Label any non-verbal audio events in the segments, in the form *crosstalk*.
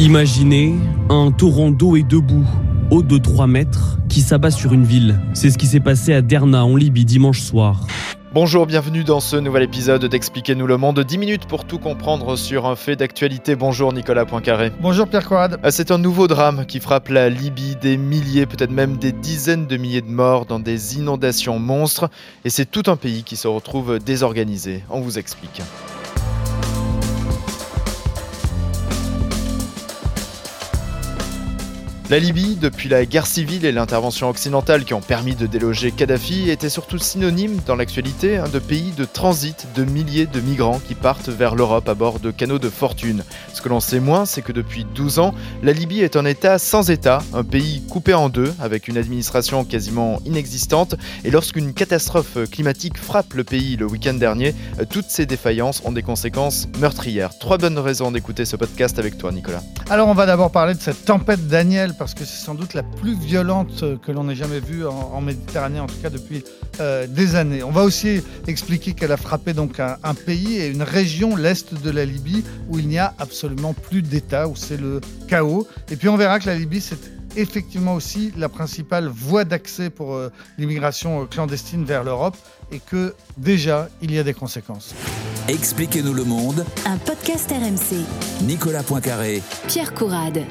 Imaginez un torrent d'eau et debout, haut de 3 mètres, qui s'abat sur une ville. C'est ce qui s'est passé à Derna, en Libye, dimanche soir. Bonjour, bienvenue dans ce nouvel épisode d'Expliquez-nous le monde. 10 minutes pour tout comprendre sur un fait d'actualité. Bonjour Nicolas Poincaré. Bonjour Pierre Coad. Euh, c'est un nouveau drame qui frappe la Libye, des milliers, peut-être même des dizaines de milliers de morts dans des inondations monstres. Et c'est tout un pays qui se retrouve désorganisé. On vous explique. La Libye, depuis la guerre civile et l'intervention occidentale qui ont permis de déloger Kadhafi, était surtout synonyme dans l'actualité hein, de pays de transit de milliers de migrants qui partent vers l'Europe à bord de canaux de fortune. Ce que l'on sait moins, c'est que depuis 12 ans, la Libye est un État sans État, un pays coupé en deux, avec une administration quasiment inexistante. Et lorsqu'une catastrophe climatique frappe le pays le week-end dernier, toutes ces défaillances ont des conséquences meurtrières. Trois bonnes raisons d'écouter ce podcast avec toi, Nicolas. Alors, on va d'abord parler de cette tempête Daniel parce que c'est sans doute la plus violente que l'on ait jamais vue en, Méditerranée, en tout cas depuis euh, des années. On va aussi expliquer qu'elle a frappé donc un, un pays et une région, l'est de la Libye, où il n'y a absolument plus d'État, où c'est le chaos. Et puis on verra que la Libye, c'est effectivement aussi la principale voie d'accès pour euh, l'immigration euh, clandestine vers l'Europe et que déjà, il y a des conséquences. Expliquez-nous le monde. Un podcast RMC. Nicolas Poincaré. Pierre Courade.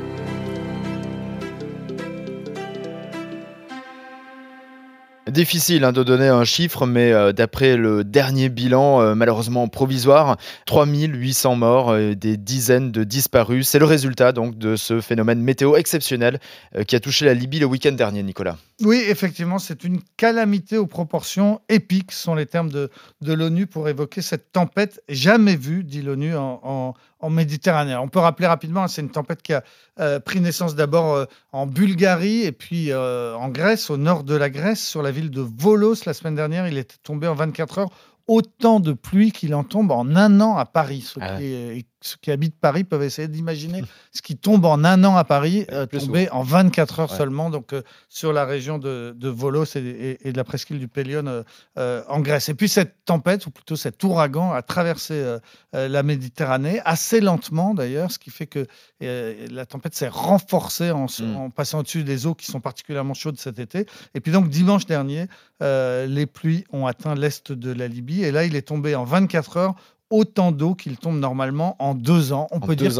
Difficile hein, de donner un chiffre, mais euh, d'après le dernier bilan, euh, malheureusement provisoire, 3800 morts, et des dizaines de disparus. C'est le résultat donc de ce phénomène météo exceptionnel euh, qui a touché la Libye le week-end dernier, Nicolas. Oui, effectivement, c'est une calamité aux proportions épiques, sont les termes de, de l'ONU pour évoquer cette tempête jamais vue, dit l'ONU, en Méditerranée. On peut rappeler rapidement, c'est une tempête qui a euh, pris naissance d'abord euh, en Bulgarie et puis euh, en Grèce, au nord de la Grèce, sur la ville de Volos la semaine dernière. Il est tombé en 24 heures autant de pluie qu'il en tombe en un an à Paris. Ce ah qui ceux qui habitent Paris peuvent essayer d'imaginer *laughs* ce qui tombe en un an à Paris, euh, tombé en 24 heures seulement, donc euh, sur la région de, Volos et, de la presqu'île du Pélion euh, en Grèce. Et puis cette tempête, ou plutôt cet ouragan, a traversé la Méditerranée assez lentement d'ailleurs, ce qui fait que la tempête s'est renforcée en, mm. en passant au-dessus des eaux qui sont particulièrement chaudes cet été. Et puis donc dimanche dernier, les pluies ont atteint l'est de la Libye, et là il est tombé en 24 heures autant d'eau qu'il tombe normalement en deux ans. On peut dire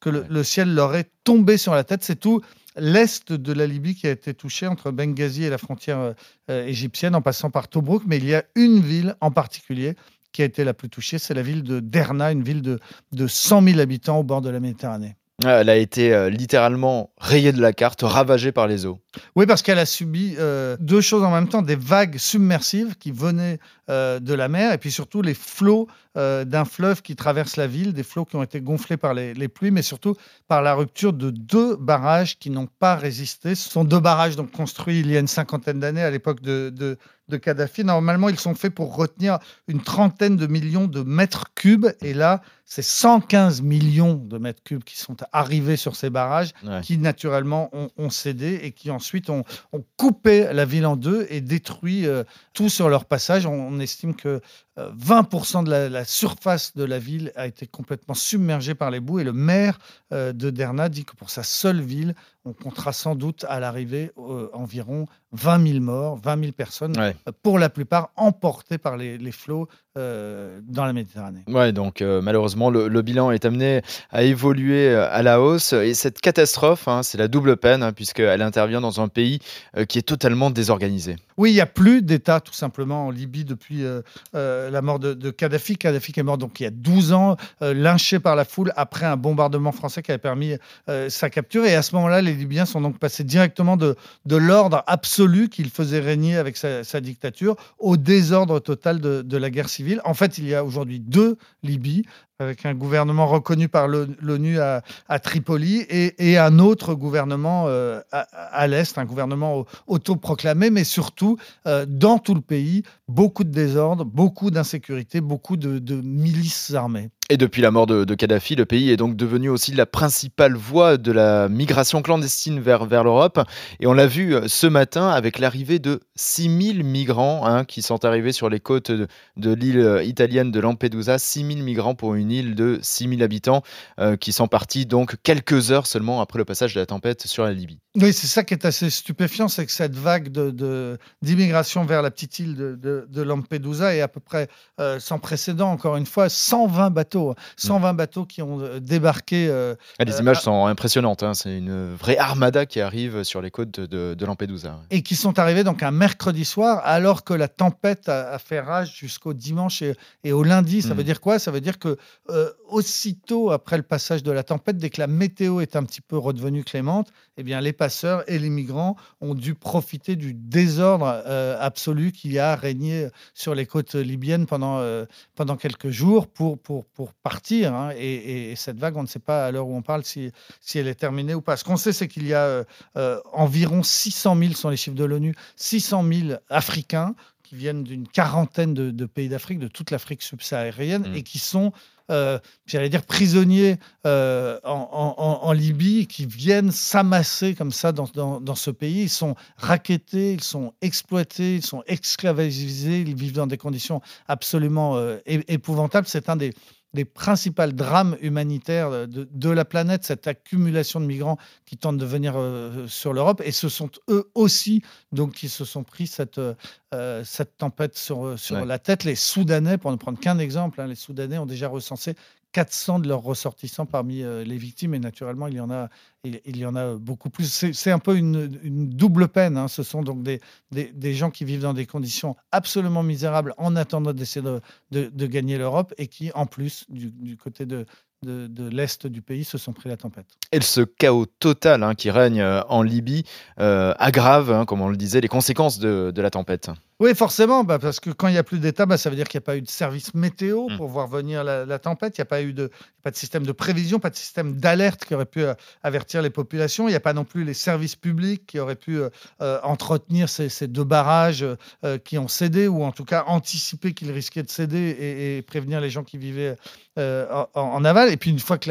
que, le, ciel leur est tombé sur la tête. C'est tout l'est de la Libye qui a été touché entre Benghazi et la frontière euh, égyptienne en passant par Tobruk. Mais il y a une ville en particulier qui a été la plus touchée, c'est la ville de Derna, une ville de, de 100 000 habitants au bord de la Méditerranée. Elle a été euh, littéralement rayée de la carte, ravagée par les eaux. Oui, parce qu'elle a subi euh, deux choses en même temps, des vagues submersives qui venaient euh, de la mer, et puis surtout les flots d'un fleuve qui traverse la ville, des flots qui ont été gonflés par les, pluies, mais surtout par la rupture de deux barrages qui n'ont pas résisté. Ce sont deux barrages donc, construits il y a une cinquantaine d'années à l'époque de Kadhafi. Normalement, ils sont faits pour retenir une trentaine de millions de mètres cubes. Et là, c'est 115 millions de mètres cubes qui sont arrivés sur ces barrages, qui naturellement ont, cédé et qui ensuite ont, coupé la ville en deux et détruit euh, tout sur leur passage. On, estime que 20% euh, de la, surface de la ville a été complètement submergée par les boues. Et le maire euh, de Derna dit que pour sa seule ville, on comptera sans doute à l'arrivée environ 20 000 morts, 20 000 personnes, pour la plupart emportées par les, flots euh, dans la Méditerranée. Ouais, donc euh, malheureusement, le, bilan est amené à évoluer euh, à la hausse. Et cette catastrophe, hein, c'est la double peine, hein, puisqu'elle intervient dans un pays qui est totalement désorganisé. Oui, il n'y a plus d'État, tout simplement, en Libye depuis la mort de, de, Kadhafi. Kadhafi qui est mort donc il y a 12 ans, lynché par la foule après un bombardement français qui avait permis sa capture. Et à ce moment-là, les Libyens sont donc passés directement de, de l'ordre absolu qu'il faisait régner avec sa, dictature au désordre total de, la guerre civile. En fait, il y a aujourd'hui deux Libyes, avec un gouvernement reconnu par l'ONU à, Tripoli et, un autre gouvernement euh, à, l'Est, un gouvernement autoproclamé, mais surtout euh, dans tout le pays, beaucoup de désordre, beaucoup d'insécurité, beaucoup de, milices armées. Et depuis la mort de, Kadhafi, le pays est donc devenu aussi la principale voie de la migration clandestine vers, l'Europe. Et on l'a vu euh, ce matin avec l'arrivée de 6000 migrants hein, qui sont arrivés sur les côtes de, de l'île euh, italienne de Lampedusa. 6000 migrants pour une île de 6000 habitants euh, qui sont partis donc quelques heures seulement après le passage de la tempête sur la Libye. Oui, c'est ça qui est assez stupéfiant, c'est que cette vague d'immigration vers la petite île de, Lampedusa est à peu près sans précédent, encore une fois, 120 bateaux 120 mm. bateaux qui ont euh, débarqué. Euh, ah, les images euh, sont impressionnantes. Hein. C'est une vraie armada qui arrive sur les côtes de, Lampedusa. Et qui sont arrivés donc un mercredi soir, alors que la tempête a, fait rage jusqu'au dimanche et, au lundi. Ça mm. veut dire quoi? Ça veut dire que aussitôt après le passage de la tempête, dès que la météo est un petit peu redevenue clémente, eh bien les passeurs et les migrants ont dû profiter du désordre absolu qui a régné sur les côtes libyennes pendant, pendant quelques jours pour, pour, pour partir. Hein, et, cette vague, on ne sait pas à l'heure où on parle si, si elle est terminée ou pas. Ce qu'on sait, c'est qu'il y a euh, euh, environ 600 000, sont les chiffres de l'ONU, 600 000 Africains qui viennent d'une quarantaine de, pays d'Afrique, de toute l'Afrique subsaharienne, mmh. et qui sont euh, j'allais dire, prisonniers en, en, Libye qui viennent s'amasser comme ça dans, dans, ce pays. Ils sont raquettés, ils sont exploités, ils sont esclavagisés, ils vivent dans des conditions absolument épouvantables. C'est un des des principaux drames humanitaires de, la planète, cette accumulation de migrants qui tentent de venir euh, sur l'Europe. Et ce sont eux aussi donc, qui se sont pris cette, euh, cette tempête sur, sur la tête. Les Soudanais, pour ne prendre qu'un exemple, hein, les Soudanais ont déjà recensé 400 de leurs ressortissants parmi euh, les victimes et naturellement il y en a il, y en a beaucoup plus. C'est un peu une, double peine. Hein. Ce sont donc des, des, gens qui vivent dans des conditions absolument misérables en attendant d'essayer de, de, gagner l'Europe et qui en plus du, côté de, de, l'Est du pays se sont pris la tempête. Et ce chaos total hein, qui règne euh, en Libye euh, aggrave, hein, comme on le disait, les conséquences de, la tempête. Oui, forcément, bah, parce que quand il n'y a plus d'État, bah, ça veut dire qu'il n'y a pas eu de service météo mm. pour voir venir la, tempête, il n'y a pas eu de, pas de système de prévision, pas de système d'alerte qui aurait pu euh, avertir les populations, il n'y a pas non plus les services publics qui auraient pu entretenir ces, deux barrages qui ont cédé, ou en tout cas anticiper qu'ils risquaient de céder et, prévenir les gens qui vivaient en, aval. Et puis une fois que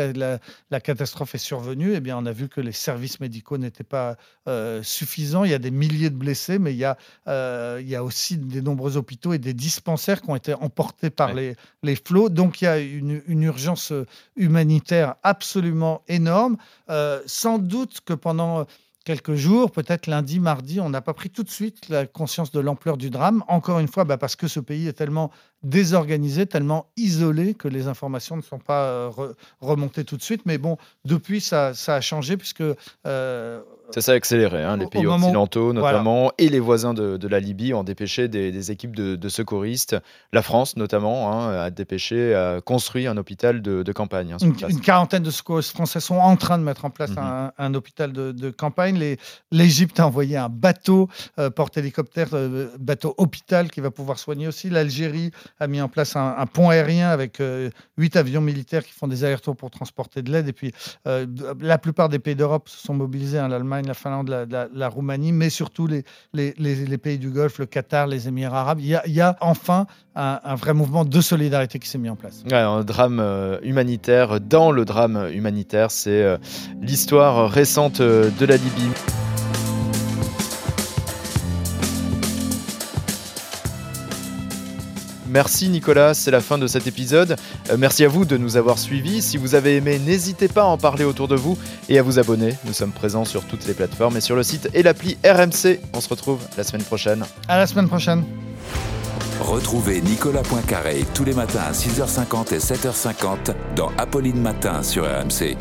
la, catastrophe est survenue, eh bien, on a vu que les services médicaux n'étaient pas euh, suffisants. Il y a des milliers de blessés, mais il y, a, euh, il y a aussi des nombreux hôpitaux et des dispensaires qui ont été emportés par les, les flots. Donc il y a une, une urgence humanitaire absolument énorme. Euh, sans doute que pendant quelques jours, peut-être lundi, mardi, on n'a pas pris tout de suite la conscience de l'ampleur du drame. Encore une fois, bah, parce que ce pays est tellement désorganisé, tellement isolé que les informations ne sont pas euh, remontées tout de suite. Mais bon, depuis, ça, ça a changé puisque... Euh, ça s'est accéléré. Hein, les pays occidentaux, notamment, et les voisins de, la Libye ont dépêché des, équipes de, secouristes. La France, notamment, hein, a dépêché, a construit un hôpital de, campagne. Hein, une, quarantaine de secouristes français sont en train de mettre en place mhm. un, hôpital de, campagne. L'Égypte a envoyé un bateau euh, porte-hélicoptère, bateau hôpital qui va pouvoir soigner aussi. L'Algérie a mis en place un, pont aérien avec euh, huit avions militaires qui font des allers-retours pour transporter de l'aide. Et puis, euh, la plupart des pays d'Europe se sont mobilisés, hein, l'Allemagne, la Finlande, la, Roumanie, mais surtout les, les, pays du Golfe, le Qatar, les Émirats arabes. Il y a, enfin un, vrai mouvement de solidarité qui s'est mis en place. un drame euh, humanitaire dans le drame humanitaire, c'est l'histoire récente de la Libye. Merci Nicolas, c'est la fin de cet épisode. Euh, merci à vous de nous avoir suivis. Si vous avez aimé, n'hésitez pas à en parler autour de vous et à vous abonner. Nous sommes présents sur toutes les plateformes et sur le site et l'appli RMC. On se retrouve la semaine prochaine. À la semaine prochaine. Retrouvez Nicolas Poincaré tous les matins à 6h50 et 7h50 dans Apolline Matin sur RMC.